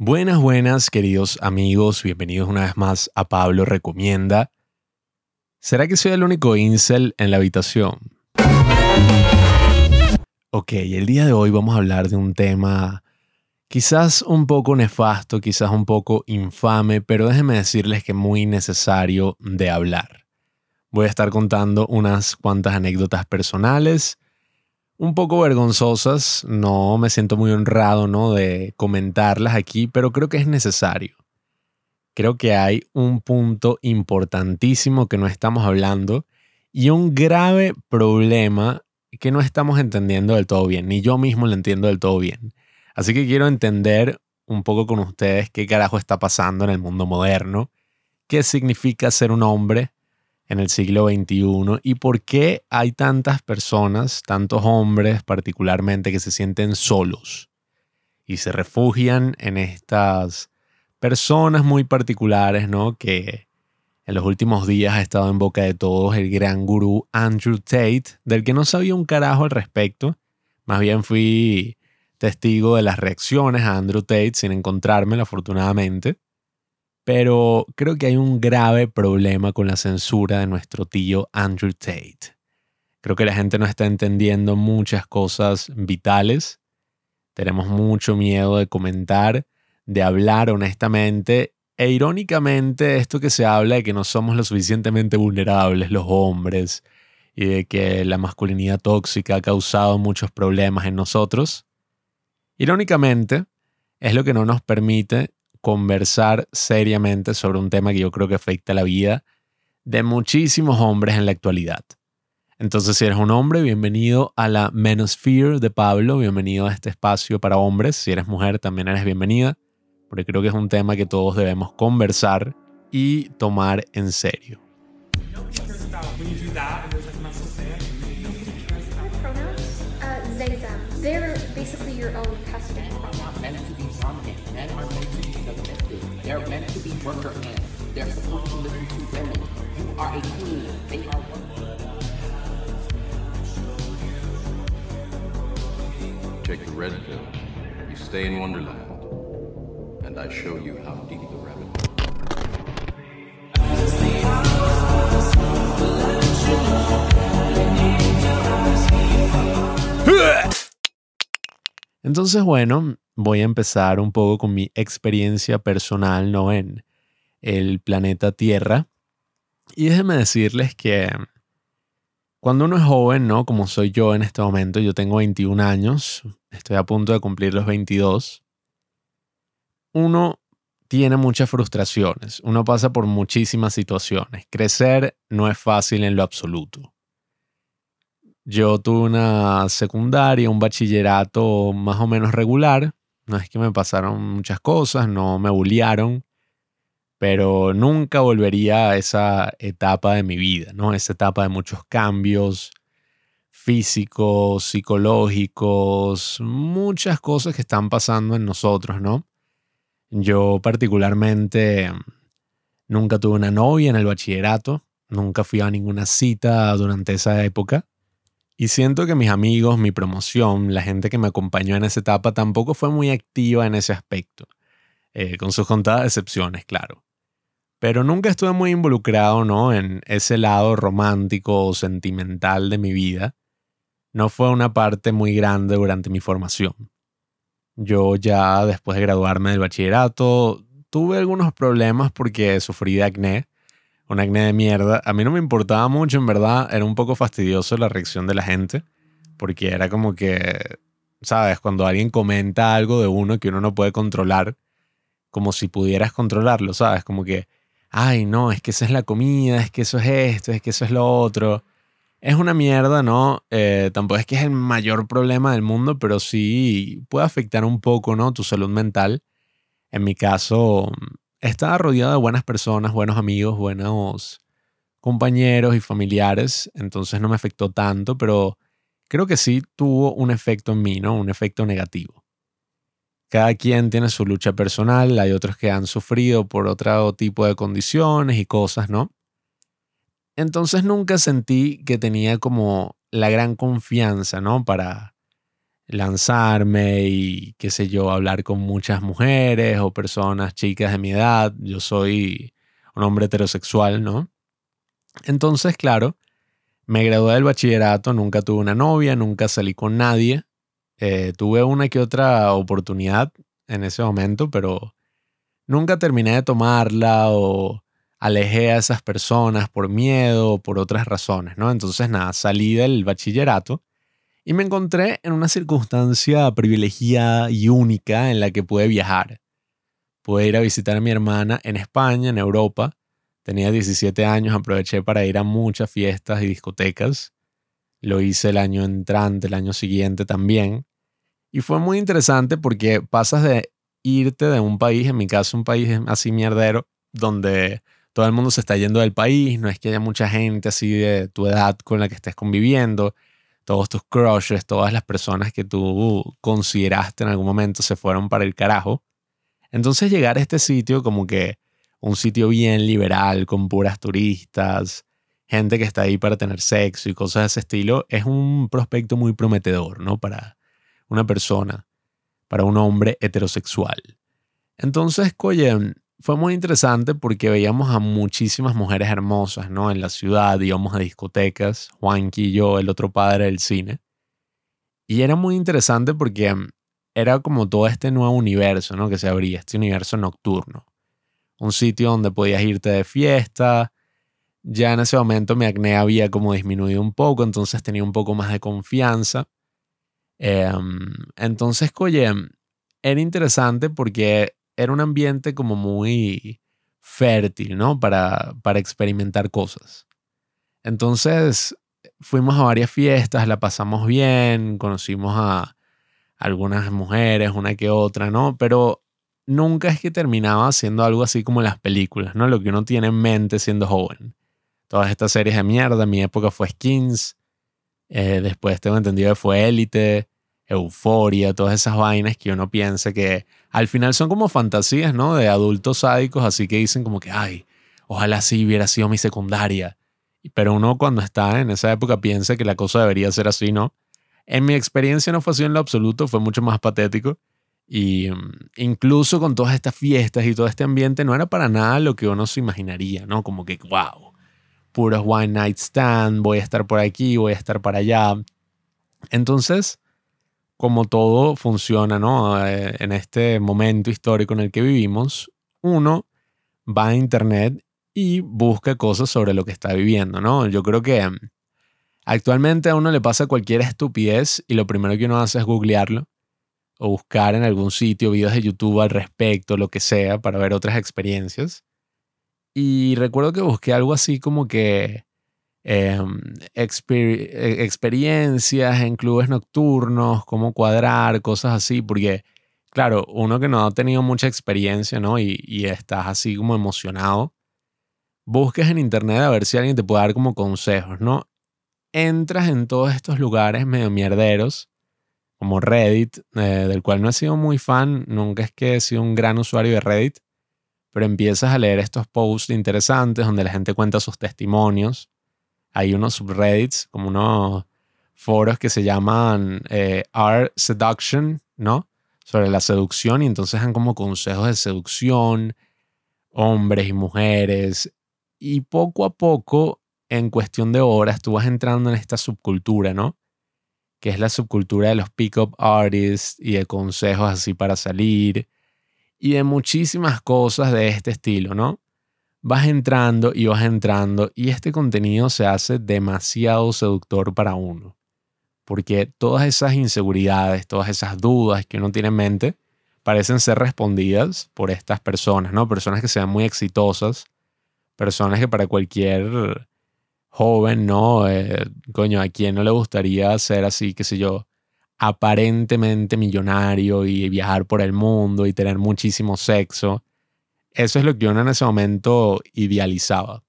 Buenas, buenas, queridos amigos. Bienvenidos una vez más a Pablo Recomienda. ¿Será que soy el único incel en la habitación? Ok, el día de hoy vamos a hablar de un tema quizás un poco nefasto, quizás un poco infame, pero déjenme decirles que muy necesario de hablar. Voy a estar contando unas cuantas anécdotas personales un poco vergonzosas, no me siento muy honrado ¿no? de comentarlas aquí, pero creo que es necesario. Creo que hay un punto importantísimo que no estamos hablando y un grave problema que no estamos entendiendo del todo bien, ni yo mismo lo entiendo del todo bien. Así que quiero entender un poco con ustedes qué carajo está pasando en el mundo moderno, qué significa ser un hombre, en el siglo XXI y por qué hay tantas personas, tantos hombres particularmente, que se sienten solos y se refugian en estas personas muy particulares, ¿no? Que en los últimos días ha estado en boca de todos el gran gurú Andrew Tate, del que no sabía un carajo al respecto. Más bien fui testigo de las reacciones a Andrew Tate sin encontrármelo, afortunadamente. Pero creo que hay un grave problema con la censura de nuestro tío Andrew Tate. Creo que la gente no está entendiendo muchas cosas vitales. Tenemos mucho miedo de comentar, de hablar honestamente. E irónicamente, esto que se habla de que no somos lo suficientemente vulnerables los hombres y de que la masculinidad tóxica ha causado muchos problemas en nosotros, irónicamente, es lo que no nos permite conversar seriamente sobre un tema que yo creo que afecta la vida de muchísimos hombres en la actualidad. Entonces, si eres un hombre, bienvenido a la Menosphere de Pablo, bienvenido a este espacio para hombres. Si eres mujer, también eres bienvenida, porque creo que es un tema que todos debemos conversar y tomar en serio. They're meant to be worker ants. They're supposed to listen to women. You are a queen. They are Take the red pill. You stay in Wonderland. And I show you how deep the rabbit Entonces, bueno, voy a empezar un poco con mi experiencia personal, ¿no? En el planeta Tierra. Y déjenme decirles que cuando uno es joven, ¿no? Como soy yo en este momento, yo tengo 21 años, estoy a punto de cumplir los 22, uno tiene muchas frustraciones, uno pasa por muchísimas situaciones. Crecer no es fácil en lo absoluto. Yo tuve una secundaria, un bachillerato más o menos regular, no es que me pasaron muchas cosas, no me bullearon, pero nunca volvería a esa etapa de mi vida, ¿no? Esa etapa de muchos cambios físicos, psicológicos, muchas cosas que están pasando en nosotros, ¿no? Yo particularmente nunca tuve una novia en el bachillerato, nunca fui a ninguna cita durante esa época. Y siento que mis amigos, mi promoción, la gente que me acompañó en esa etapa tampoco fue muy activa en ese aspecto, eh, con sus contadas excepciones, claro. Pero nunca estuve muy involucrado ¿no? en ese lado romántico o sentimental de mi vida. No fue una parte muy grande durante mi formación. Yo ya después de graduarme del bachillerato tuve algunos problemas porque sufrí de acné un acné de mierda. A mí no me importaba mucho, en verdad. Era un poco fastidioso la reacción de la gente. Porque era como que, ¿sabes? Cuando alguien comenta algo de uno que uno no puede controlar, como si pudieras controlarlo, ¿sabes? Como que, ay, no, es que esa es la comida, es que eso es esto, es que eso es lo otro. Es una mierda, ¿no? Eh, tampoco es que es el mayor problema del mundo, pero sí puede afectar un poco, ¿no? Tu salud mental. En mi caso, estaba rodeado de buenas personas, buenos amigos, buenos compañeros y familiares, entonces no me afectó tanto, pero creo que sí tuvo un efecto en mí, ¿no? Un efecto negativo. Cada quien tiene su lucha personal, hay otros que han sufrido por otro tipo de condiciones y cosas, ¿no? Entonces nunca sentí que tenía como la gran confianza, ¿no? Para lanzarme y, qué sé yo, hablar con muchas mujeres o personas chicas de mi edad. Yo soy un hombre heterosexual, ¿no? Entonces, claro, me gradué del bachillerato, nunca tuve una novia, nunca salí con nadie. Eh, tuve una que otra oportunidad en ese momento, pero nunca terminé de tomarla o alejé a esas personas por miedo o por otras razones, ¿no? Entonces, nada, salí del bachillerato y me encontré en una circunstancia privilegiada y única en la que pude viajar. Pude ir a visitar a mi hermana en España, en Europa. Tenía 17 años, aproveché para ir a muchas fiestas y discotecas. Lo hice el año entrante, el año siguiente también. Y fue muy interesante porque pasas de irte de un país, en mi caso un país así mierdero, donde todo el mundo se está yendo del país, no es que haya mucha gente así de tu edad con la que estés conviviendo, todos tus crushes, todas las personas que tú consideraste en algún momento se fueron para el carajo. Entonces llegar a este sitio como que un sitio bien liberal, con puras turistas, gente que está ahí para tener sexo y cosas de ese estilo, es un prospecto muy prometedor, ¿no? Para una persona, para un hombre heterosexual. Entonces, oye, fue muy interesante porque veíamos a muchísimas mujeres hermosas, ¿no? En la ciudad, íbamos a discotecas, Juanqui y yo, el otro padre del cine. Y era muy interesante porque mm, era como todo este nuevo universo, ¿no? Que se abría, este universo nocturno. Un sitio donde podías irte de fiesta. Ya en ese momento mi acné había como disminuido un poco, entonces tenía un poco más de confianza. Em, entonces, oye, era interesante porque era un ambiente como muy fértil, ¿no? Para, para experimentar cosas. Entonces fuimos a varias fiestas, la pasamos bien, conocimos a algunas mujeres, una que otra, ¿no? Pero nunca es que terminaba siendo algo así como las películas, ¿no? Lo que uno tiene en mente siendo joven. Todas estas series de mierda, mi época fue Skins, eh, después tengo entendido que fue Élite, Euforia, todas esas vainas que uno piensa que al final son como fantasías, ¿no? De adultos sádicos, así que dicen como que, ay, ojalá sí hubiera sido mi secundaria. Pero uno cuando está en esa época piensa que la cosa debería ser así, ¿no? En mi experiencia no fue así en lo absoluto, fue mucho más patético. Y mm, incluso con todas estas fiestas y todo este ambiente no era para nada lo que uno se imaginaría, ¿no? Como que, wow, puros one night stand, voy a estar por aquí, voy a estar para allá. Entonces, como todo funciona ¿no? Eh, en este momento histórico en el que vivimos, uno va a internet y busca cosas sobre lo que está viviendo, ¿no? Yo creo que mm, actualmente a uno le pasa cualquier estupidez y lo primero que uno hace es googlearlo o buscar en algún sitio videos de YouTube al respecto, lo que sea, para ver otras experiencias. Y recuerdo que busqué algo así como que Em, e, experiencias en clubes nocturnos, cómo cuadrar, cosas así, porque claro, uno que no ha tenido mucha experiencia, ¿no? Y, y estás así como emocionado, busques en internet a ver si alguien te puede dar como consejos, ¿no? Entras en todos estos lugares medio mierderos, como Reddit, eh, del cual no he sido muy fan, nunca es que he sido un gran usuario de Reddit, pero empiezas a leer estos posts interesantes donde la gente cuenta sus testimonios hay unos subreddits, como unos foros que se llaman eh, Art Seduction, ¿no? Sobre la seducción y entonces dan como consejos de seducción, hombres y mujeres. Y poco a poco, en cuestión de horas, tú vas entrando en esta subcultura, ¿no? Que es la subcultura de los pick-up artists y de consejos así para salir y de muchísimas cosas de este estilo, ¿no? Vas entrando y vas entrando y este contenido se hace demasiado seductor para uno. Porque todas esas inseguridades, todas esas dudas que uno tiene en mente, parecen ser respondidas por estas personas, ¿no? Personas que sean muy exitosas, personas que para cualquier joven, ¿no? Eh, coño, a quien no le gustaría ser así, qué sé yo, aparentemente millonario y viajar por el mundo y tener muchísimo sexo eso es lo que uno en ese momento idealizaba.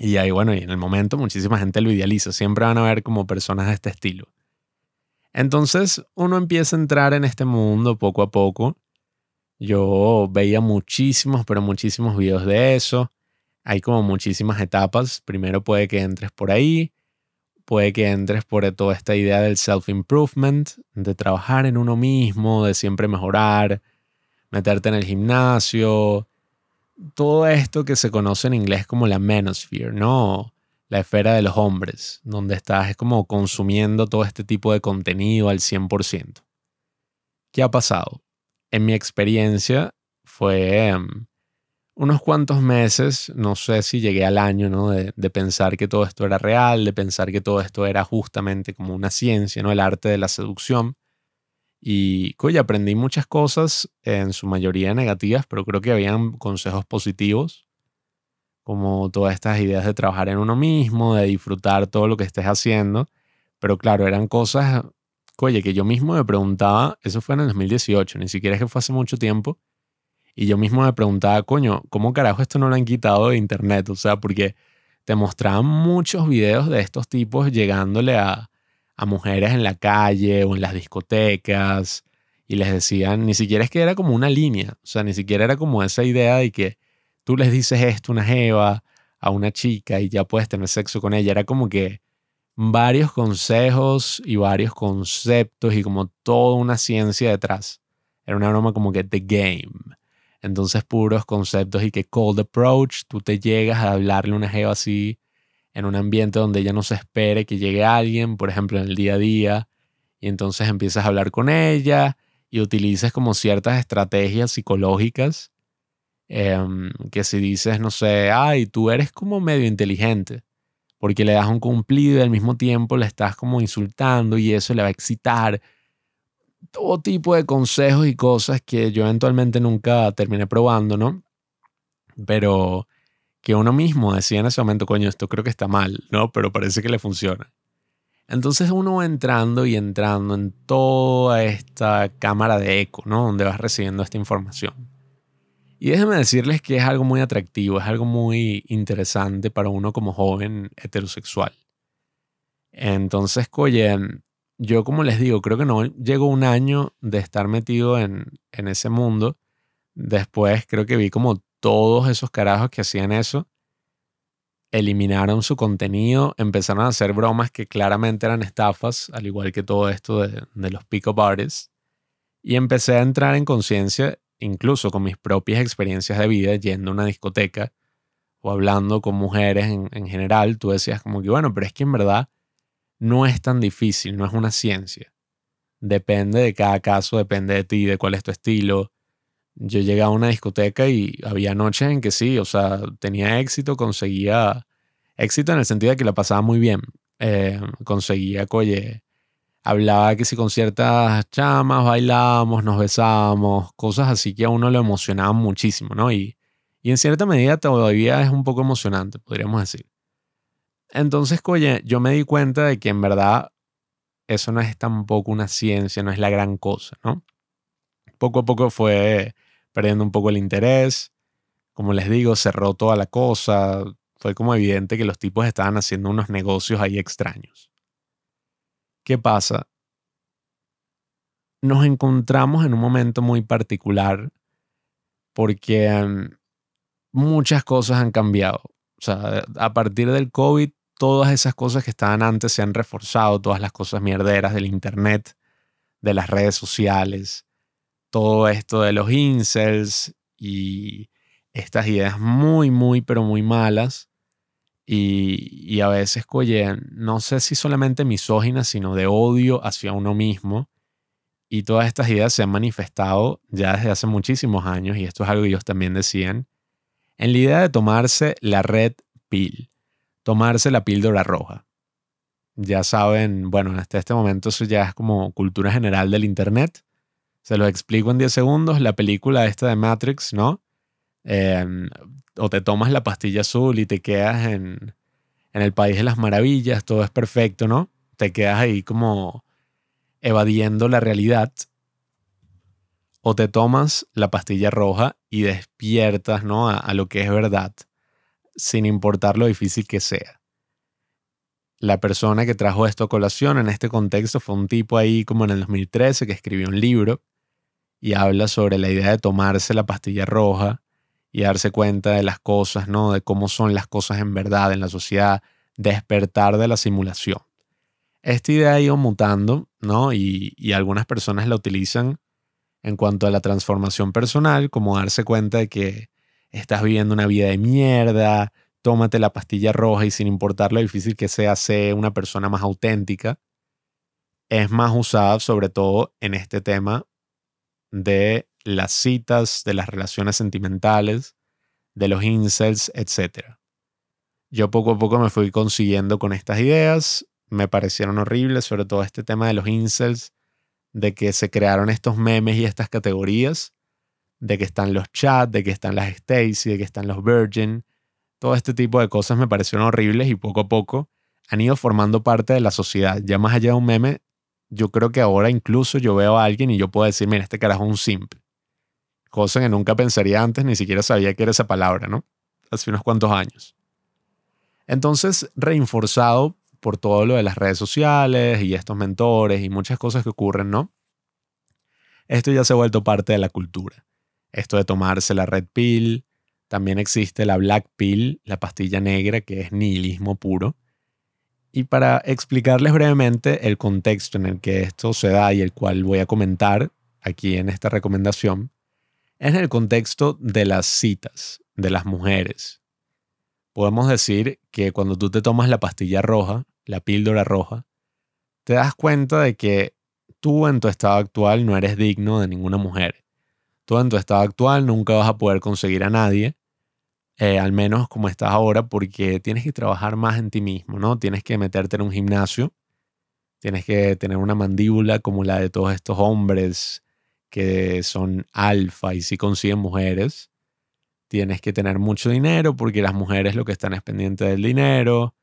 Y ahí, bueno, y en el momento muchísima gente lo idealiza. Siempre van a ver como personas de este estilo. Entonces uno empieza a entrar en este mundo poco a poco. Yo veía muchísimos, pero muchísimos videos de eso. Hay como muchísimas etapas. Primero puede que entres por ahí. puede que entres por toda esta idea del self-improvement, de trabajar en uno mismo, de siempre mejorar, meterte en el gimnasio, todo esto que se conoce en inglés como la manosphere, ¿no? La esfera de los hombres, donde estás como consumiendo todo este tipo de contenido al 100%. ¿Qué ha pasado? En mi experiencia fue em, unos cuantos meses, no sé si llegué al año, ¿no? De, pensar que todo esto era real, de pensar que todo esto era justamente como una ciencia, ¿no? El arte de la seducción. Y, oye, aprendí muchas cosas, en su mayoría negativas, pero creo que habían consejos positivos, como todas estas ideas de trabajar en uno mismo, de disfrutar todo lo que estés haciendo. Pero claro, eran cosas, oye, que yo mismo me preguntaba, eso fue en el 2018, ni siquiera es que fue hace mucho tiempo, y yo mismo me preguntaba, coño, ¿cómo carajo esto no lo han quitado de internet? O sea, porque te mostraban muchos videos de estos tipos llegándole a, a mujeres en la calle o en las discotecas y les decían, ni siquiera es que era como una línea, o sea, ni siquiera era como esa idea de que tú les dices esto una jeva, a una chica y ya puedes tener sexo con ella, era como que varios consejos y varios conceptos y como toda una ciencia detrás. Era una broma como que the game. Entonces, puros conceptos y que cold approach, tú te llegas a hablarle una jeva así en un ambiente donde ella no se espere que llegue alguien, por ejemplo, en el día a día, y entonces empiezas a hablar con ella y utilizas como ciertas estrategias psicológicas em, que si dices, no sé, ay, tú eres como medio inteligente, porque le das un cumplido y al mismo tiempo le estás como insultando y eso le va a excitar todo tipo de consejos y cosas que yo eventualmente nunca terminé probando, ¿no? Pero que uno mismo decía en ese momento, coño, esto creo que está mal, ¿no? Pero parece que le funciona. Entonces uno va entrando y entrando en toda esta cámara de eco, ¿no? Donde vas recibiendo esta información. Y déjenme decirles que es algo muy atractivo, es algo muy interesante para uno como joven heterosexual. Entonces, oye, yo como les digo, creo que no llegó un año de estar metido en, en ese mundo. Después creo que vi como todos esos carajos que hacían eso eliminaron su contenido, empezaron a hacer bromas que claramente eran estafas, al igual que todo esto de, los pick-up artists. Y empecé a entrar en conciencia, incluso con mis propias experiencias de vida, yendo a una discoteca o hablando con mujeres en, en general. Tú decías como que, bueno, pero es que en verdad no es tan difícil, no es una ciencia. Depende de cada caso, depende de ti, de cuál es tu estilo. Yo llegué a una discoteca y había noches en que sí, o sea, tenía éxito, conseguía éxito en el sentido de que la pasaba muy bien. Eh, conseguía, oye, hablaba que si con ciertas chamas bailábamos, nos besábamos, cosas así que a uno lo emocionaban muchísimo, ¿no? Y, y en cierta medida todavía es un poco emocionante, podríamos decir. Entonces, oye, yo me di cuenta de que en verdad eso no es tampoco una ciencia, no es la gran cosa, ¿no? Poco a poco fue perdiendo un poco el interés. Como les digo, cerró toda la cosa. Fue como evidente que los tipos estaban haciendo unos negocios ahí extraños. ¿Qué pasa? Nos encontramos en un momento muy particular porque mm, muchas cosas han cambiado. O sea, a partir del COVID todas esas cosas que estaban antes se han reforzado, todas las cosas mierderas del Internet, de las redes sociales, todo esto de los incels y estas ideas muy, muy, pero muy malas. Y, a veces, oye, no sé si solamente misóginas, sino de odio hacia uno mismo. Y todas estas ideas se han manifestado ya desde hace muchísimos años, y esto es algo que ellos también decían, en la idea de tomarse la red pill tomarse la píldora roja. Ya saben, bueno, hasta este momento eso ya es como cultura general del Internet. Se lo explico en 10 segundos. La película esta de Matrix, ¿no? Em, o te tomas la pastilla azul y te quedas en, en el país de las maravillas, todo es perfecto, ¿no? Te quedas ahí como evadiendo la realidad. O te tomas la pastilla roja y despiertas, ¿no? a lo que es verdad sin importar lo difícil que sea. La persona que trajo esto a colación en este contexto fue un tipo ahí como en el 2013 que escribió un libro y habla sobre la idea de tomarse la pastilla roja y darse cuenta de las cosas, ¿no? De cómo son las cosas en verdad en la sociedad, despertar de la simulación. esta idea ha ido mutando, ¿no? Y, y algunas personas la utilizan en cuanto a la transformación personal, como darse cuenta de que estás viviendo una vida de mierda, tómate la pastilla roja y sin importar lo difícil que sea, sé una persona más auténtica. Es más usada sobre todo en este tema de las citas, de las relaciones sentimentales, de los incels, etc. Yo poco a poco me fui consiguiendo con estas ideas, me parecieron horribles, sobre todo este tema de los incels, de que se crearon estos memes y estas categorías, de que están los chats, de que están las Stacy, de que están los Virgin, todo este tipo de cosas me parecieron horribles y poco a poco han ido formando parte de la sociedad. Ya más allá de un meme, yo creo que ahora incluso yo veo a alguien y yo puedo decir, mira, este carajo es un simp. Cosa que nunca pensaría antes, ni siquiera sabía que era esa palabra, ¿no? Hace unos cuantos años. Entonces, reinforzado por todo lo de las redes sociales y estos mentores y muchas cosas que ocurren, ¿no? Esto ya se ha vuelto parte de la cultura. Esto de tomarse la red pill, también existe la black pill, la pastilla negra, que es nihilismo puro. Y para explicarles brevemente el contexto en el que esto se da y el cual voy a comentar aquí en esta recomendación, es en el contexto de las citas, de las mujeres. Podemos decir que cuando tú te tomas la pastilla roja, la píldora roja, te das cuenta de que tú en tu estado actual no eres digno de ninguna mujer. Tú en tu estado actual nunca vas a poder conseguir a nadie, eh, al menos como estás ahora, porque tienes que trabajar más en ti mismo, ¿no? Tienes que meterte en un gimnasio, tienes que tener una mandíbula como la de todos estos hombres que son alfa y si consiguen mujeres. Tienes que tener mucho dinero porque las mujeres lo que están es pendiente del dinero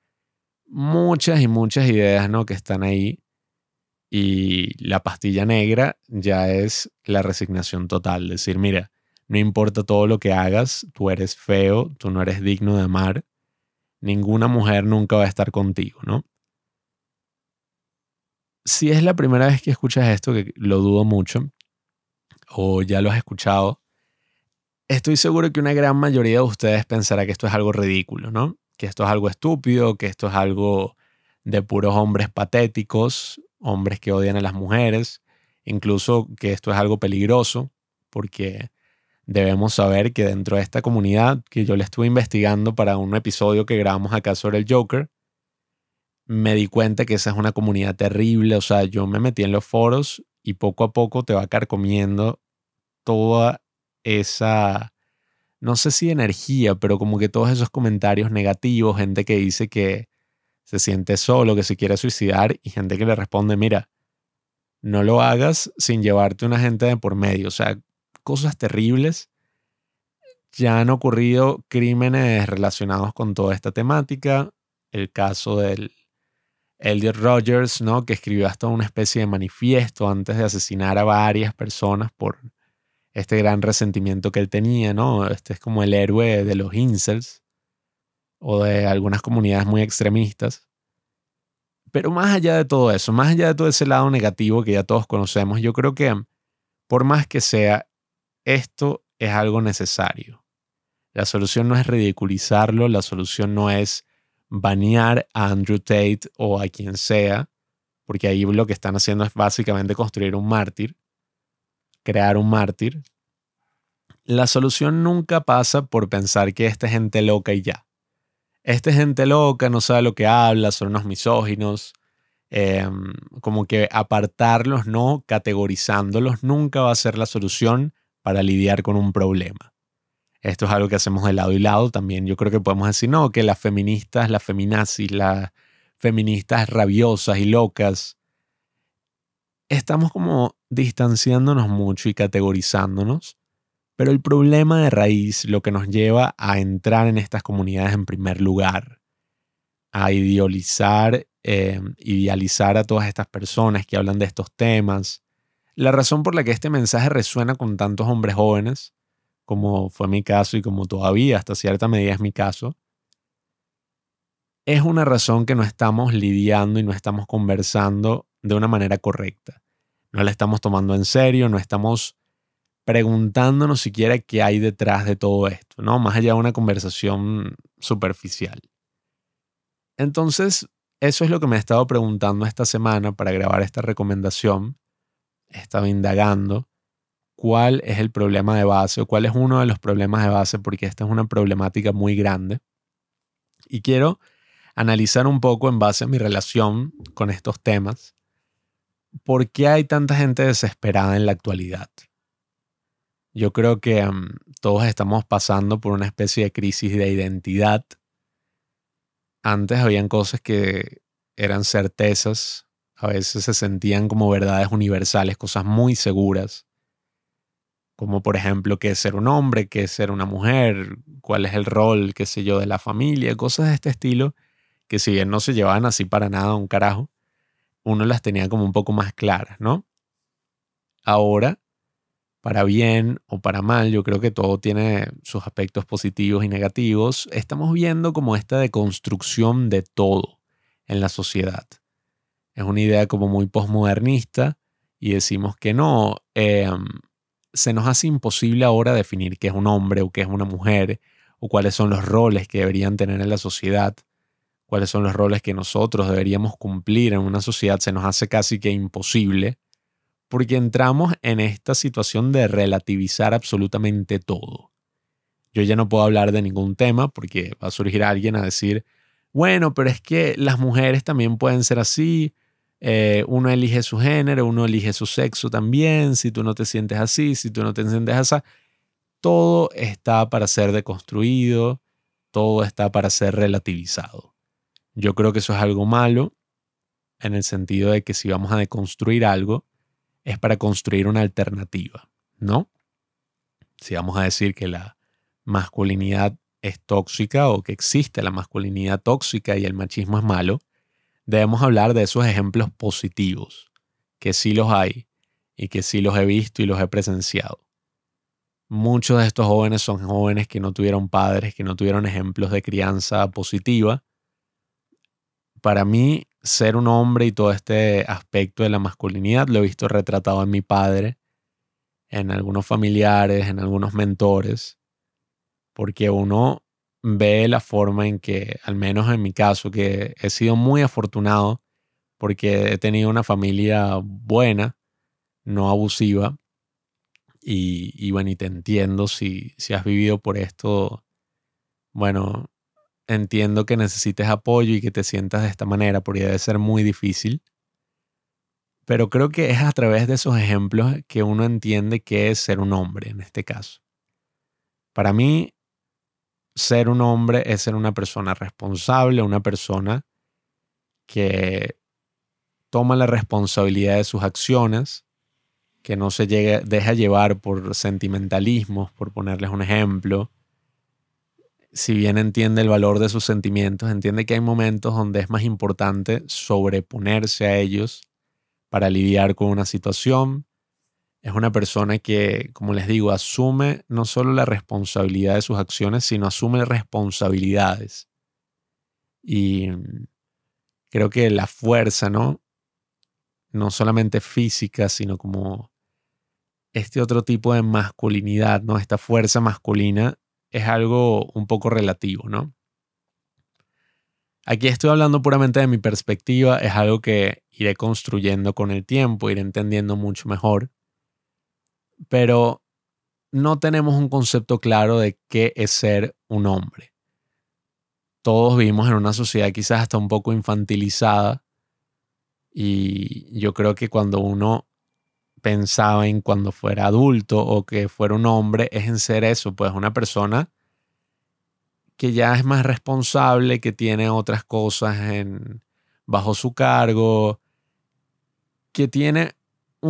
muchas y muchas ideas ¿no? que están ahí. Y la pastilla negra ya es la resignación total. Decir, mira, no importa todo lo que hagas, tú eres feo, tú no eres digno de amar. Ninguna mujer nunca va a estar contigo, ¿no? Si es la primera vez que escuchas esto, que lo dudo mucho, o ya lo has escuchado, estoy seguro que una gran mayoría de ustedes pensará que esto es algo ridículo, ¿no? que esto es algo estúpido, que esto es algo de puros hombres patéticos, hombres que odian a las mujeres, incluso que esto es algo peligroso, porque debemos saber que dentro de esta comunidad, que yo le estuve investigando para un episodio que grabamos acá sobre el Joker, me di cuenta que esa es una comunidad terrible, o sea, yo me metí en los foros y poco a poco te va carcomiendo toda esa no sé si energía, pero como que todos esos comentarios negativos, gente que dice que se siente solo, que se quiere suicidar y gente que le responde, mira, no lo hagas sin llevarte una gente de por medio. O sea, cosas terribles. Ya han ocurrido crímenes relacionados con toda esta temática. El caso del Elliot Rogers, ¿no? Que escribió hasta una especie de manifiesto antes de asesinar a varias personas por este gran resentimiento que él tenía, ¿no? Este es como el héroe de los incels o de algunas comunidades muy extremistas. Pero más allá de todo eso, más allá de todo ese lado negativo que ya todos conocemos, yo creo que por más que sea, esto es algo necesario. La solución no es ridiculizarlo, la solución no es banear a Andrew Tate o a quien sea, porque ahí lo que están haciendo es básicamente construir un mártir crear un mártir, la solución nunca pasa por pensar que esta es gente loca y ya. Esta es gente loca, no sabe lo que habla, son unos misóginos. Em, como que apartarlos, no categorizándolos, nunca va a ser la solución para lidiar con un problema. Esto es algo que hacemos de lado y lado también. Yo creo que podemos decir, no, que las feministas, las feminazis, las feministas rabiosas y locas, estamos como distanciándonos mucho y categorizándonos, pero el problema de raíz, lo que nos lleva a entrar en estas comunidades en primer lugar, a idealizar, eh, idealizar a todas estas personas que hablan de estos temas, la razón por la que este mensaje resuena con tantos hombres jóvenes, como fue mi caso y como todavía hasta cierta medida es mi caso, es una razón que no estamos lidiando y no estamos conversando de una manera correcta. No la estamos tomando en serio, no estamos preguntándonos siquiera qué hay detrás de todo esto, ¿no? Más allá de una conversación superficial. Entonces, eso es lo que me he estado preguntando esta semana para grabar esta recomendación. He estado indagando cuál es el problema de base o cuál es uno de los problemas de base, porque esta es una problemática muy grande. Y quiero analizar un poco en base a mi relación con estos temas, por qué hay tanta gente desesperada en la actualidad. Yo creo que mm, todos estamos pasando por una especie de crisis de identidad. Antes habían cosas que eran certezas, a veces se sentían como verdades universales, cosas muy seguras, como por ejemplo qué es ser un hombre, qué es ser una mujer, cuál es el rol, qué sé yo, de la familia, cosas de este estilo, que si bien no se llevaban así para nada un carajo, uno las tenía como un poco más claras, ¿no? Ahora para bien o para mal, yo creo que todo tiene sus aspectos positivos y negativos, estamos viendo como esta deconstrucción de todo en la sociedad. Es una idea como muy postmodernista y decimos que no, em, se nos hace imposible ahora definir qué es un hombre o qué es una mujer o cuáles son los roles que deberían tener en la sociedad, cuáles son los roles que nosotros deberíamos cumplir en una sociedad, se nos hace casi que imposible porque entramos en esta situación de relativizar absolutamente todo. Yo ya no puedo hablar de ningún tema porque va a surgir alguien a decir, bueno, pero es que las mujeres también pueden ser así, eh, uno elige su género, uno elige su sexo también, si tú no te sientes así, si tú no te sientes así, todo está para ser deconstruido, todo está para ser relativizado. Yo creo que eso es algo malo en el sentido de que si vamos a deconstruir algo, es para construir una alternativa, ¿no? Si vamos a decir que la masculinidad es tóxica o que existe la masculinidad tóxica y el machismo es malo, debemos hablar de esos ejemplos positivos, que sí los hay y que sí los he visto y los he presenciado. Muchos de estos jóvenes son jóvenes que no tuvieron padres, que no tuvieron ejemplos de crianza positiva. Para mí, ser un hombre y todo este aspecto de la masculinidad lo he visto retratado en mi padre, en algunos familiares, en algunos mentores, porque uno ve la forma en que, al menos en mi caso, que he sido muy afortunado porque he tenido una familia buena, no abusiva, y, y bueno, y te entiendo si, si has vivido por esto, bueno, entiendo que necesites apoyo y que te sientas de esta manera, porque debe ser muy difícil. Pero creo que es a través de esos ejemplos que uno entiende qué es ser un hombre en este caso. Para mí, ser un hombre es ser una persona responsable, una persona que toma la responsabilidad de sus acciones, que no se deja llevar por sentimentalismos, por ponerles un ejemplo, si bien entiende el valor de sus sentimientos, entiende que hay momentos donde es más importante sobreponerse a ellos para lidiar con una situación. Es una persona que, como les digo, asume no solo la responsabilidad de sus acciones, sino asume responsabilidades. Y creo que la fuerza, ¿no? No solamente física, sino como este otro tipo de masculinidad, ¿no? Esta fuerza masculina es algo un poco relativo, ¿no? Aquí estoy hablando puramente de mi perspectiva, es algo que iré construyendo con el tiempo, iré entendiendo mucho mejor, pero no tenemos un concepto claro de qué es ser un hombre. Todos vivimos en una sociedad quizás hasta un poco infantilizada y yo creo que cuando uno pensaba en cuando fuera adulto o que fuera un hombre es en ser eso, pues una persona que ya es más responsable, que tiene otras cosas en, bajo su cargo, que tiene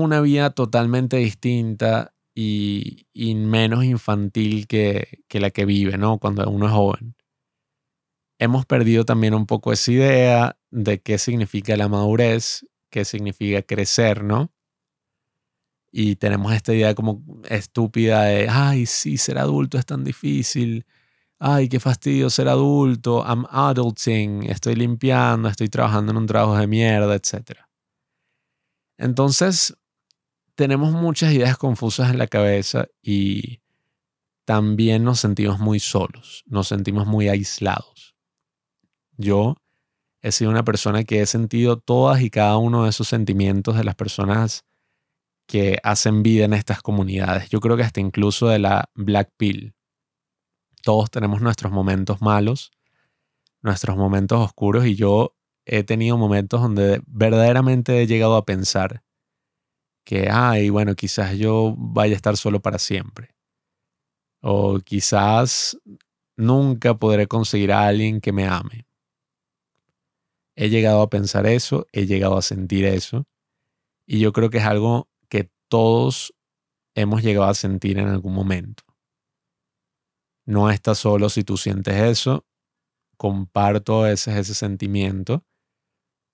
una vida totalmente distinta y, menos infantil que, que, la que vive, ¿no? Cuando uno es joven. Hemos perdido también un poco esa idea de qué significa la madurez, qué significa crecer, ¿no? y tenemos esta idea como estúpida de, ay, sí, ser adulto es tan difícil, ay, qué fastidio ser adulto, I'm adulting, estoy limpiando, estoy trabajando en un trabajo de mierda, etc. Entonces, tenemos muchas ideas confusas en la cabeza y también nos sentimos muy solos, nos sentimos muy aislados. Yo he sido una persona que he sentido todas y cada uno de esos sentimientos de las personas que hacen vida en estas comunidades. Yo creo que hasta incluso de la Black Pill. Todos tenemos nuestros momentos malos, nuestros momentos oscuros y yo he tenido momentos donde verdaderamente he llegado a pensar que, ay, bueno, quizás yo vaya a estar solo para siempre. O quizás nunca podré conseguir a alguien que me ame. He llegado a pensar eso, he llegado a sentir eso. Y yo creo que es algo que todos hemos llegado a sentir en algún momento. No estás solo si tú sientes eso. Comparto ese, ese sentimiento.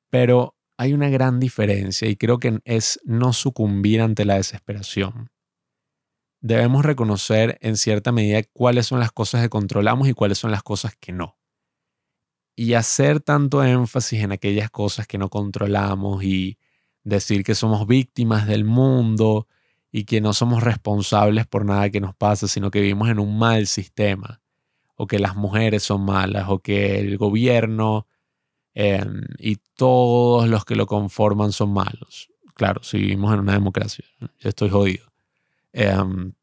Pero hay una gran diferencia y creo que es no sucumbir ante la desesperación. Debemos reconocer en cierta medida cuáles son las cosas que controlamos y cuáles son las cosas que no. Y hacer tanto énfasis en aquellas cosas que no controlamos y decir que somos víctimas del mundo y que no somos responsables por nada que nos pasa, sino que vivimos en un mal sistema, o que las mujeres son malas, o que el gobierno Em, y todos los que lo conforman son malos. Claro, si vivimos en una democracia, yo estoy jodido. Em,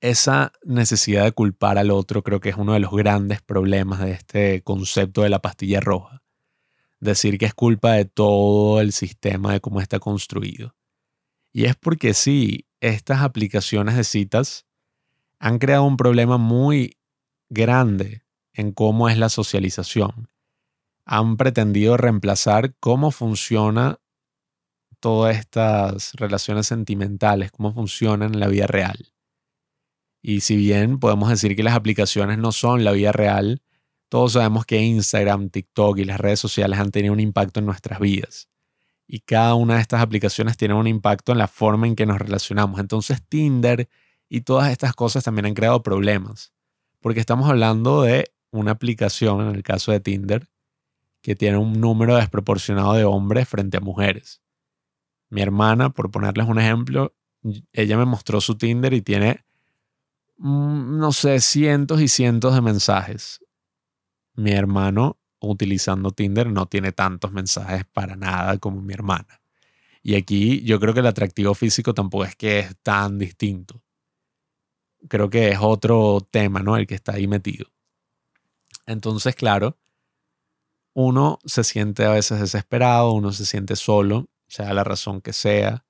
esa necesidad de culpar al otro creo que es uno de los grandes problemas de este concepto de la pastilla roja. Decir que es culpa de todo el sistema, de cómo está construido. Y es porque sí, estas aplicaciones de citas han creado un problema muy grande en cómo es la socialización han pretendido reemplazar cómo funciona todas estas relaciones sentimentales, cómo funcionan en la vida real. Y si bien podemos decir que las aplicaciones no son la vida real, todos sabemos que Instagram, TikTok y las redes sociales han tenido un impacto en nuestras vidas. Y cada una de estas aplicaciones tiene un impacto en la forma en que nos relacionamos. Entonces Tinder y todas estas cosas también han creado problemas. Porque estamos hablando de una aplicación, en el caso de Tinder, que tiene un número desproporcionado de hombres frente a mujeres. Mi hermana, por ponerles un ejemplo, ella me mostró su Tinder y tiene, mm, no sé, cientos y cientos de mensajes. Mi hermano, utilizando Tinder, no tiene tantos mensajes para nada como mi hermana. Y aquí yo creo que el atractivo físico tampoco es que es tan distinto. Creo que es otro tema, ¿no? El que está ahí metido. Entonces, claro, uno se siente a veces desesperado, uno se siente solo, sea la razón que sea.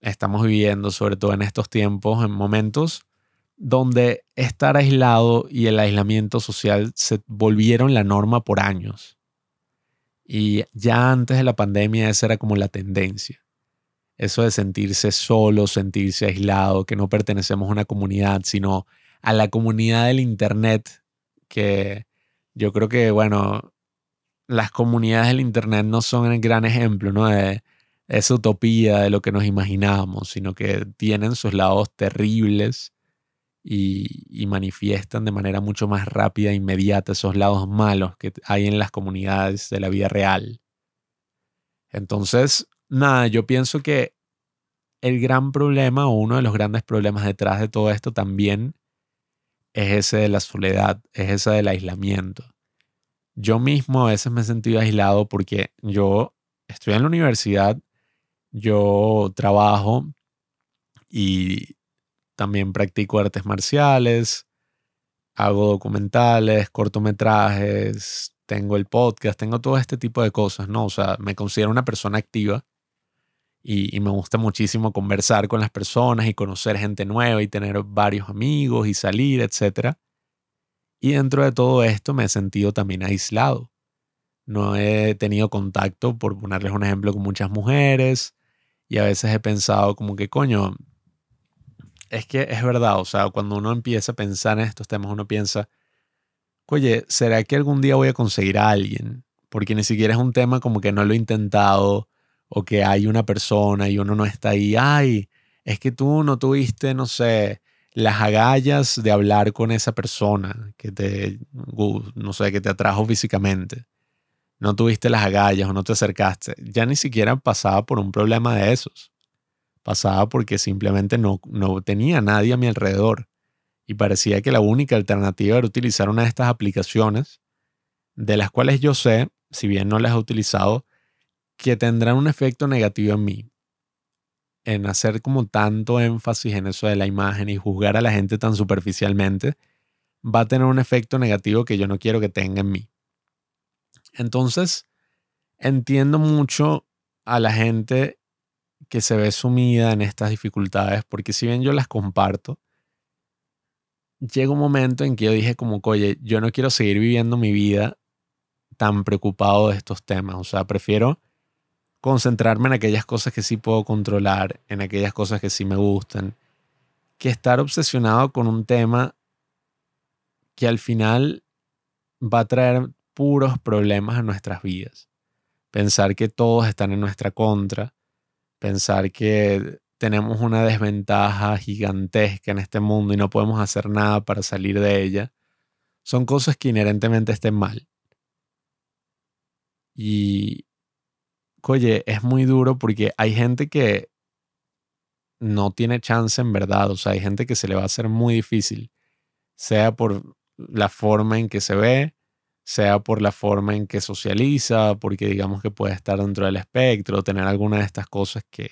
Estamos viviendo, sobre todo en estos tiempos, en momentos donde estar aislado y el aislamiento social se volvieron la norma por años. Y ya antes de la pandemia esa era como la tendencia. Eso de sentirse solo, sentirse aislado, que no pertenecemos a una comunidad, sino a la comunidad del Internet, que yo creo que, bueno, las comunidades del Internet no son el gran ejemplo ¿no? de esa utopía de lo que nos imaginábamos, sino que tienen sus lados terribles y, manifiestan de manera mucho más rápida e inmediata esos lados malos que hay en las comunidades de la vida real. Entonces, nada, yo pienso que el gran problema o uno de los grandes problemas detrás de todo esto también es ese de la soledad, es ese del aislamiento yo mismo a veces me he sentido aislado porque yo estoy en la universidad, yo trabajo y también practico artes marciales, hago documentales, cortometrajes, tengo el podcast, tengo todo este tipo de cosas, ¿no? O sea, me considero una persona activa y, me gusta muchísimo conversar con las personas y conocer gente nueva y tener varios amigos y salir, etcétera. Y dentro de todo esto me he sentido también aislado. No he tenido contacto, por ponerles un ejemplo, con muchas mujeres. Y a veces he pensado como que, coño, es que es verdad, o sea, cuando uno empieza a pensar en estos temas, uno piensa, oye, ¿será que algún día voy a conseguir a alguien? Porque ni siquiera es un tema como que no lo he intentado o que hay una persona y uno no está ahí, ay, es que tú no tuviste, no sé, las agallas de hablar con esa persona que te, no sé, que te atrajo físicamente. No tuviste las agallas o no te acercaste. Ya ni siquiera pasaba por un problema de esos. Pasaba porque simplemente no, no tenía nadie a mi alrededor. Y parecía que la única alternativa era utilizar una de estas aplicaciones, de las cuales yo sé, si bien no las he utilizado, que tendrán un efecto negativo en mí. En hacer como tanto énfasis en eso de la imagen y juzgar a la gente tan superficialmente, va a tener un efecto negativo que yo no quiero que tenga en mí. Entonces, entiendo mucho a la gente que se ve sumida en estas dificultades, porque si bien yo las comparto, llega un momento en que yo dije como, oye, yo no quiero seguir viviendo mi vida tan preocupado de estos temas, o sea, prefiero concentrarme en aquellas cosas que sí puedo controlar, en aquellas cosas que sí me gustan, que estar obsesionado con un tema que al final va a traer puros problemas a nuestras vidas. Pensar que todos están en nuestra contra, pensar que tenemos una desventaja gigantesca en este mundo y no podemos hacer nada para salir de ella, son cosas que inherentemente estén mal. Y, oye, es muy duro porque hay gente que no tiene chance en verdad, o sea, hay gente que se le va a hacer muy difícil, sea por la forma en que se ve, sea por la forma en que socializa, porque digamos que puede estar dentro del espectro, tener alguna de estas cosas que,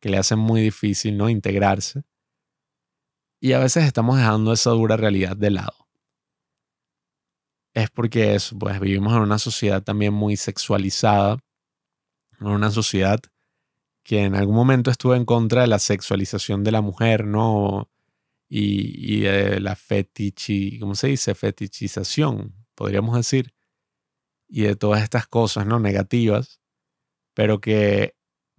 que le hacen muy difícil ¿no? integrarse. Y a veces estamos dejando esa dura realidad de lado. Es porque eso, pues vivimos en una sociedad también muy sexualizada, una sociedad que en algún momento estuvo en contra de la sexualización de la mujer, ¿no? Y, y de la fetichi, ¿cómo se dice? Fetichización, podríamos decir. Y de todas estas cosas, ¿no? Negativas, pero que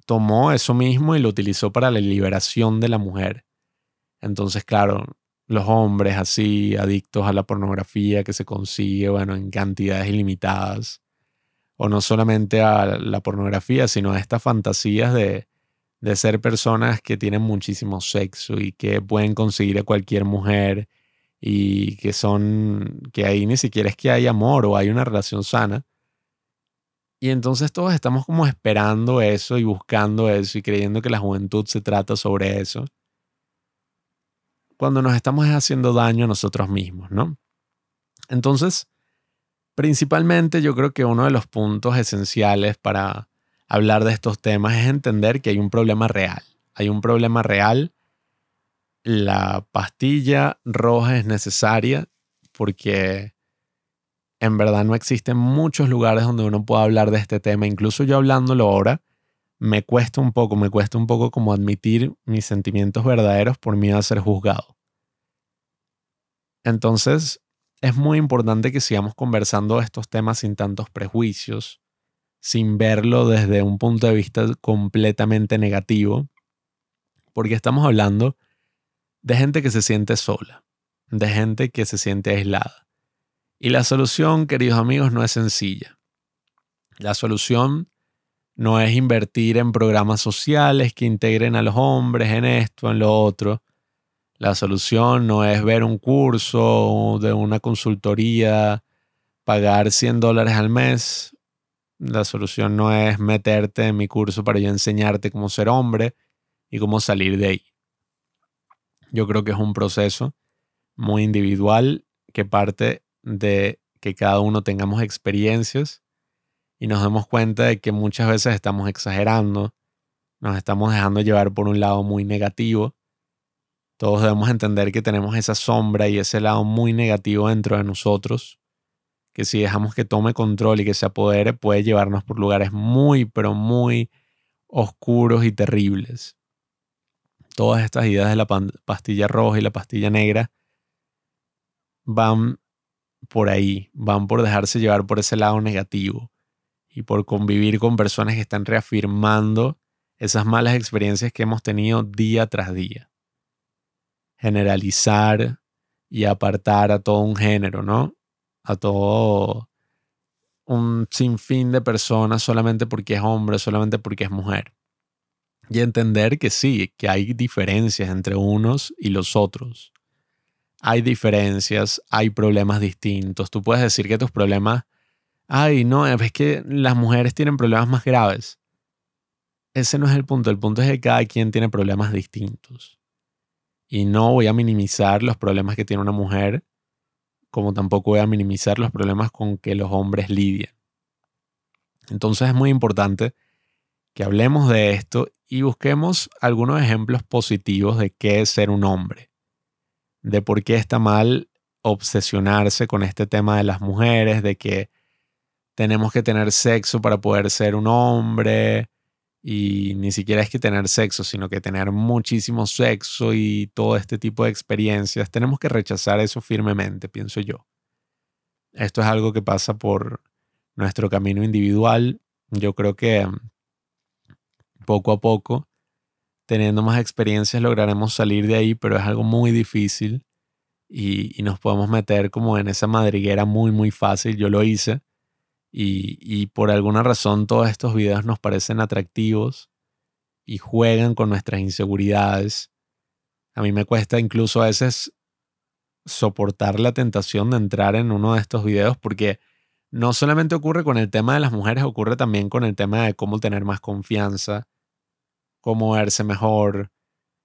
tomó eso mismo y lo utilizó para la liberación de la mujer. Entonces, claro, los hombres así, adictos a la pornografía que se consigue, bueno, en cantidades ilimitadas, o no solamente a la pornografía, sino a estas fantasías de, de ser personas que tienen muchísimo sexo y que pueden conseguir a cualquier mujer y que son, que ahí ni siquiera es que hay amor o hay una relación sana, y entonces todos estamos como esperando eso y buscando eso y creyendo que la juventud se trata sobre eso. Cuando nos estamos haciendo daño a nosotros mismos, ¿no? Entonces, principalmente yo creo que uno de los puntos esenciales para hablar de estos temas es entender que hay un problema real. Hay un problema real. La pastilla roja es necesaria porque en verdad no existen muchos lugares donde uno pueda hablar de este tema. Incluso yo hablándolo ahora, me cuesta un poco, me cuesta un poco como admitir mis sentimientos verdaderos por miedo a ser juzgado. Entonces, es muy importante que sigamos conversando estos temas sin tantos prejuicios, sin verlo desde un punto de vista completamente negativo, porque estamos hablando de gente que se siente sola, de gente que se siente aislada y la solución, queridos amigos, no es sencilla. La solución no es invertir en programas sociales que integren a los hombres en esto, en lo otro. La solución no es ver un curso de una consultoría, pagar 100 dólares al mes. La solución no es meterte en mi curso para yo enseñarte cómo ser hombre y cómo salir de ahí. Yo creo que es un proceso muy individual que parte de que cada uno tengamos experiencias y nos demos cuenta de que muchas veces estamos exagerando, nos estamos dejando llevar por un lado muy negativo. Todos debemos entender que tenemos esa sombra y ese lado muy negativo dentro de nosotros, que si dejamos que tome control y que se apodere puede llevarnos por lugares muy, pero muy oscuros y terribles. Todas estas ideas de la pastilla roja y la pastilla negra van por ahí, van por dejarse llevar por ese lado negativo y por convivir con personas que están reafirmando esas malas experiencias que hemos tenido día tras día. Generalizar y apartar a todo un género, ¿no? A todo un sinfín de personas solamente porque es hombre, solamente porque es mujer. Y entender que sí, que hay diferencias entre unos y los otros hay diferencias, hay problemas distintos. Tú puedes decir que tus problemas, ay, no, es que las mujeres tienen problemas más graves. Ese no es el punto. El punto es que cada quien tiene problemas distintos. Y no voy a minimizar los problemas que tiene una mujer, como tampoco voy a minimizar los problemas con que los hombres lidian. Entonces es muy importante que hablemos de esto y busquemos algunos ejemplos positivos de qué es ser un hombre, de por qué está mal obsesionarse con este tema de las mujeres, de que tenemos que tener sexo para poder ser un hombre y ni siquiera es que tener sexo, sino que tener muchísimo sexo y todo este tipo de experiencias. Tenemos que rechazar eso firmemente, pienso yo. Esto es algo que pasa por nuestro camino individual. Yo creo que poco a poco, teniendo más experiencias, lograremos salir de ahí, pero es algo muy difícil y, nos podemos meter como en esa madriguera muy, muy fácil. Yo lo hice y, por alguna razón todos estos videos nos parecen atractivos y juegan con nuestras inseguridades. A mí me cuesta incluso a veces soportar la tentación de entrar en uno de estos videos porque no solamente ocurre con el tema de las mujeres, ocurre también con el tema de cómo tener más confianza, cómo verse mejor,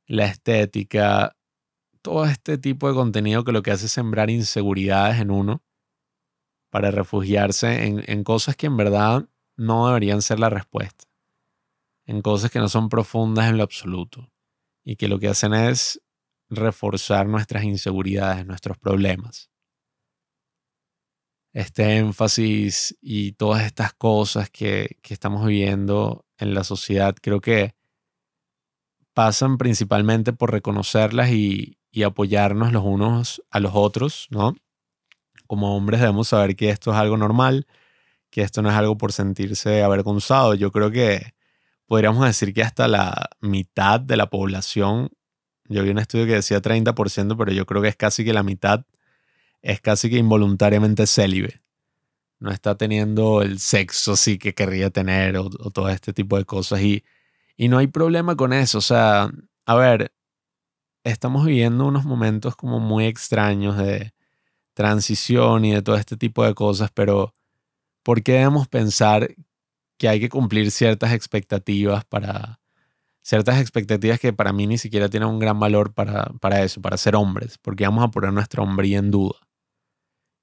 la estética, todo este tipo de contenido que lo que hace es sembrar inseguridades en uno para refugiarse en, en cosas que en verdad no deberían ser la respuesta, en cosas que no son profundas en lo absoluto y que lo que hacen es reforzar nuestras inseguridades, nuestros problemas. Este énfasis y todas estas cosas que, que estamos viviendo en la sociedad creo que pasan principalmente por reconocerlas y, apoyarnos los unos a los otros, ¿no? Como hombres debemos saber que esto es algo normal, que esto no es algo por sentirse avergonzado. Yo creo que podríamos decir que hasta la mitad de la población, yo vi un estudio que decía 30%, pero yo creo que es casi que la mitad es casi que involuntariamente célibe. No está teniendo el sexo sí que querría tener o, o todo este tipo de cosas. Y y no hay problema con eso. O sea, a ver, estamos viviendo unos momentos como muy extraños de transición y de todo este tipo de cosas, pero ¿por qué debemos pensar que hay que cumplir ciertas expectativas para ciertas expectativas que para mí ni siquiera tienen un gran valor para, para eso, para ser hombres, porque vamos a poner nuestra hombría en duda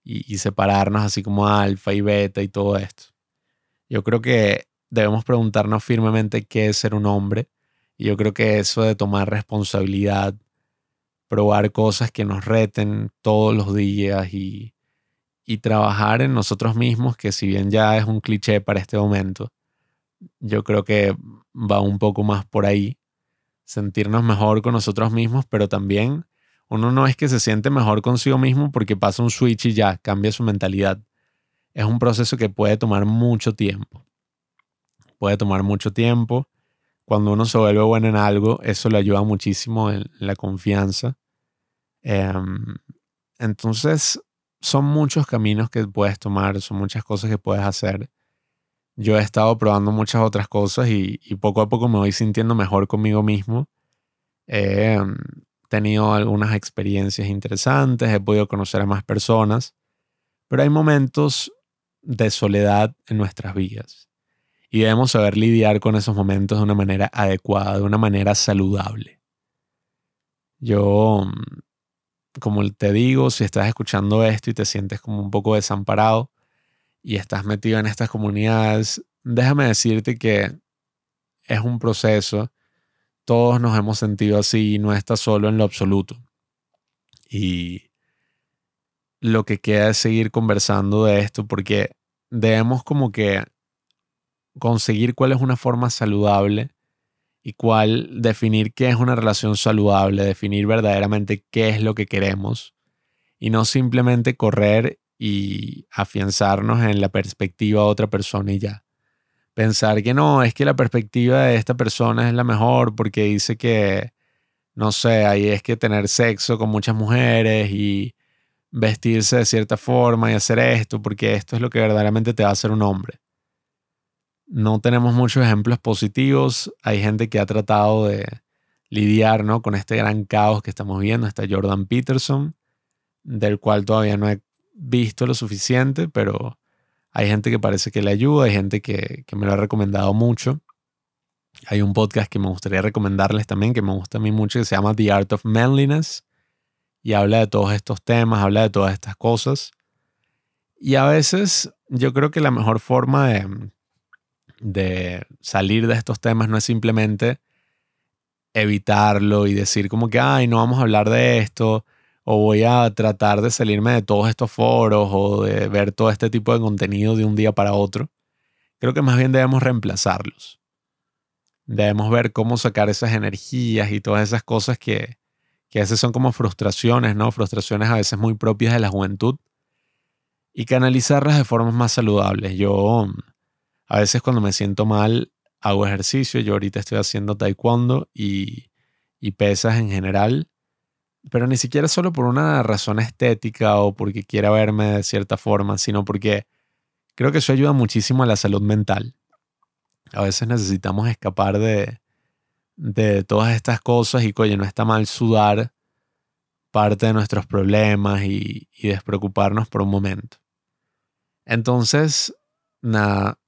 y, y separarnos así como alfa y beta y todo esto. Yo creo que debemos preguntarnos firmemente qué es ser un hombre. Y yo creo que eso de tomar responsabilidad, probar cosas que nos reten todos los días y, y trabajar en nosotros mismos, que si bien ya es un cliché para este momento, yo creo que va un poco más por ahí. Sentirnos mejor con nosotros mismos, pero también uno no es que se siente mejor consigo mismo porque pasa un switch y ya cambia su mentalidad. Es un proceso que puede tomar mucho tiempo puede tomar mucho tiempo. Cuando uno se vuelve bueno en algo, eso le ayuda muchísimo en la confianza. Em, entonces, son muchos caminos que puedes tomar, son muchas cosas que puedes hacer. Yo he estado probando muchas otras cosas y, poco a poco me voy sintiendo mejor conmigo mismo. He em, tenido algunas experiencias interesantes, he podido conocer a más personas, pero hay momentos de soledad en nuestras vidas y debemos saber lidiar con esos momentos de una manera adecuada, de una manera saludable. Yo, mm, como te digo, si estás escuchando esto y te sientes como un poco desamparado y estás metido en estas comunidades, déjame decirte que es un proceso. Todos nos hemos sentido así y no estás solo en lo absoluto. Y lo que queda es seguir conversando de esto porque debemos como que conseguir cuál es una forma saludable y cuál definir qué es una relación saludable, definir verdaderamente qué es lo que queremos y no simplemente correr y afianzarnos en la perspectiva de otra persona y ya. Pensar que no, es que la perspectiva de esta persona es la mejor porque dice que, no sé, ahí es que tener sexo con muchas mujeres y vestirse de cierta forma y hacer esto porque esto es lo que verdaderamente te va a hacer un hombre no tenemos muchos ejemplos positivos. Hay gente que ha tratado de lidiar ¿no? con este gran caos que estamos viendo. Está Jordan Peterson, del cual todavía no he visto lo suficiente, pero hay gente que parece que le ayuda, hay gente que, que me lo ha recomendado mucho. Hay un podcast que me gustaría recomendarles también, que me gusta a mí mucho, que se llama The Art of Manliness, y habla de todos estos temas, habla de todas estas cosas. Y a veces yo creo que la mejor forma de, de salir de estos temas no es simplemente evitarlo y decir como que, ay, no vamos a hablar de esto, o voy a tratar de salirme de todos estos foros o de ver todo este tipo de contenido de un día para otro. Creo que más bien debemos reemplazarlos. Debemos ver cómo sacar esas energías y todas esas cosas que, que a veces son como frustraciones, ¿no? Frustraciones a veces muy propias de la juventud y canalizarlas de formas más saludables. Yo a veces cuando me siento mal hago ejercicio, yo ahorita estoy haciendo taekwondo y, pesas en general, pero ni siquiera solo por una razón estética o porque quiera verme de cierta forma, sino porque creo que eso ayuda muchísimo a la salud mental. A veces necesitamos escapar de, de todas estas cosas y, oye, no está mal sudar parte de nuestros problemas y, y despreocuparnos por un momento. Entonces, nada,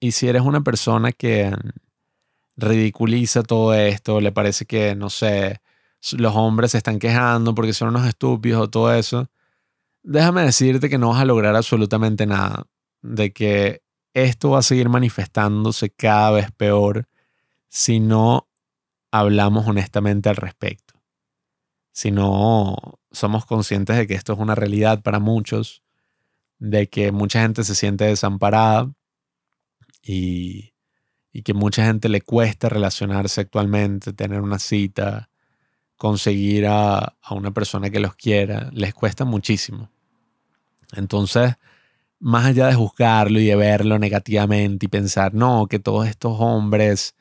y si eres una persona que ridiculiza todo esto, le parece que, no sé, los hombres se están quejando porque son unos estúpidos o todo eso, déjame decirte que no vas a lograr absolutamente nada, de que esto va a seguir manifestándose cada vez peor si no hablamos honestamente al respecto. Si no somos conscientes de que esto es una realidad para muchos, de que mucha gente se siente desamparada y, que mucha gente le cuesta relacionarse actualmente, tener una cita, conseguir a, a, una persona que los quiera, les cuesta muchísimo. Entonces, más allá de juzgarlo y de verlo negativamente y pensar, no, que todos estos hombres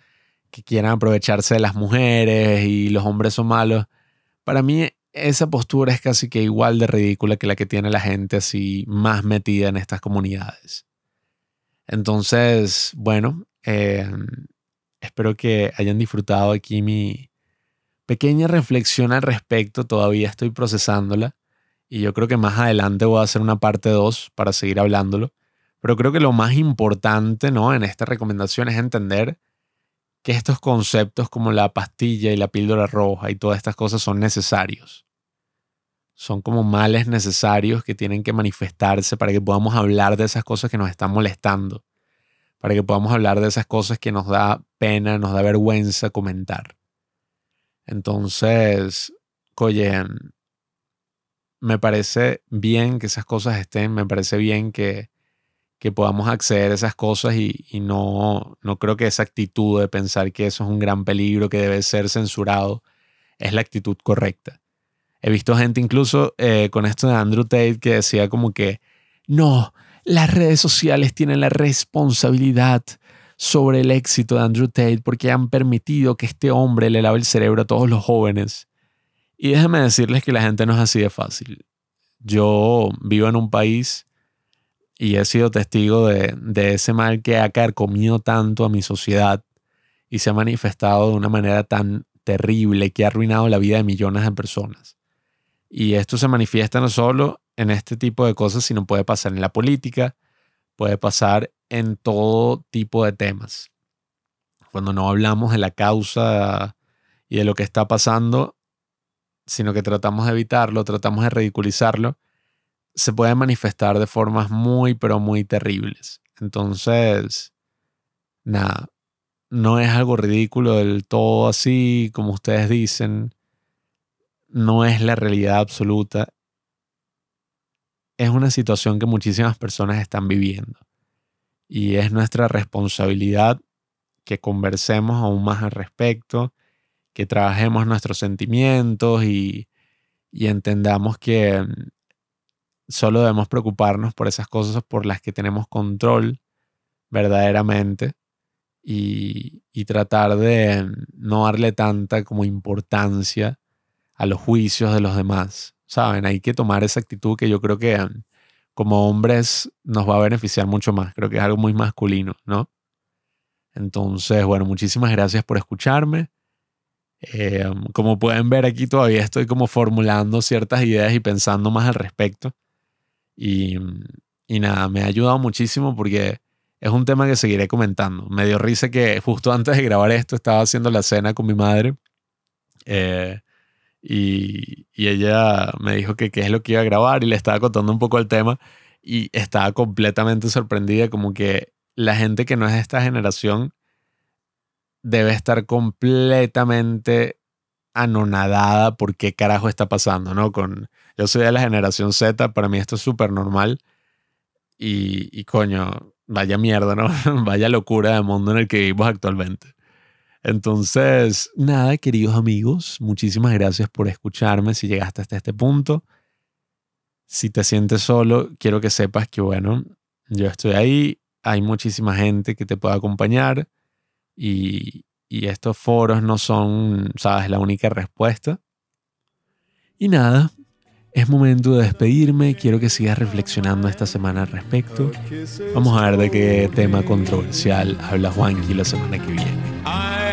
que quieran aprovecharse de las mujeres y los hombres son malos, para mí esa postura es casi que igual de ridícula que la que tiene la gente así más metida en estas comunidades. Entonces, bueno, eh, espero que hayan disfrutado aquí mi pequeña reflexión al respecto. Todavía estoy procesándola y yo creo que más adelante voy a hacer una parte 2 para seguir hablándolo. Pero creo que lo más importante ¿no? en esta recomendación es entender que estos conceptos como la pastilla y la píldora roja y todas estas cosas son necesarios. Son como males necesarios que tienen que manifestarse para que podamos hablar de esas cosas que nos están molestando, para que podamos hablar de esas cosas que nos da pena, nos da vergüenza comentar. Entonces, oye, me parece bien que esas cosas estén, me parece bien que, que podamos acceder a esas cosas y, y, no, no creo que esa actitud de pensar que eso es un gran peligro, que debe ser censurado, es la actitud correcta. He visto gente incluso eh, con esto de Andrew Tate que decía como que, no, las redes sociales tienen la responsabilidad sobre el éxito de Andrew Tate porque han permitido que este hombre le lave el cerebro a todos los jóvenes. Y déjenme decirles que la gente no es así de fácil. Yo vivo en un país y he sido testigo de, de ese mal que ha carcomido tanto a mi sociedad y se ha manifestado de una manera tan terrible que ha arruinado la vida de millones de personas. Y esto se manifiesta no solo en este tipo de cosas, sino puede pasar en la política, puede pasar en todo tipo de temas. Cuando no hablamos de la causa y de lo que está pasando, sino que tratamos de evitarlo, tratamos de ridiculizarlo, se puede manifestar de formas muy, pero muy terribles. Entonces, nada, no es algo ridículo del todo así, como ustedes dicen no es la realidad absoluta. Es una situación que muchísimas personas están viviendo. Y es nuestra responsabilidad que conversemos aún más al respecto, que trabajemos nuestros sentimientos y, entendamos que mm, solo debemos preocuparnos por esas cosas por las que tenemos control verdaderamente y, y tratar de mm, no darle tanta como importancia a los juicios de los demás. ¿Saben? Hay que tomar esa actitud que yo creo que um, como hombres nos va a beneficiar mucho más. Creo que es algo muy masculino, ¿no? Entonces, bueno, muchísimas gracias por escucharme. Eh, um, como pueden ver aquí todavía estoy como formulando ciertas ideas y pensando más al respecto. Y, um, y nada, me ha ayudado muchísimo porque es un tema que seguiré comentando. Me dio risa que justo antes de grabar esto estaba haciendo la cena con mi madre. Eh, y, ella me dijo que qué es lo que iba a grabar y le estaba contando un poco el tema y estaba completamente sorprendida como que la gente que no es de esta generación debe estar completamente anonadada por qué carajo está pasando, ¿no? Con, yo soy de la generación Z, para mí esto es súper normal y, y coño, vaya mierda, ¿no? vaya locura de mundo en el que vivimos actualmente. Entonces, nada, queridos amigos, muchísimas gracias por escucharme si llegaste hasta este punto. Si te sientes solo, quiero que sepas que, bueno, yo estoy ahí, hay muchísima gente que te puede acompañar y, y estos foros no son, sabes, la única respuesta. Y nada, es momento de despedirme. Quiero que sigas reflexionando esta semana al respecto. Vamos a ver de qué tema controversial habla Juanqui la semana que viene.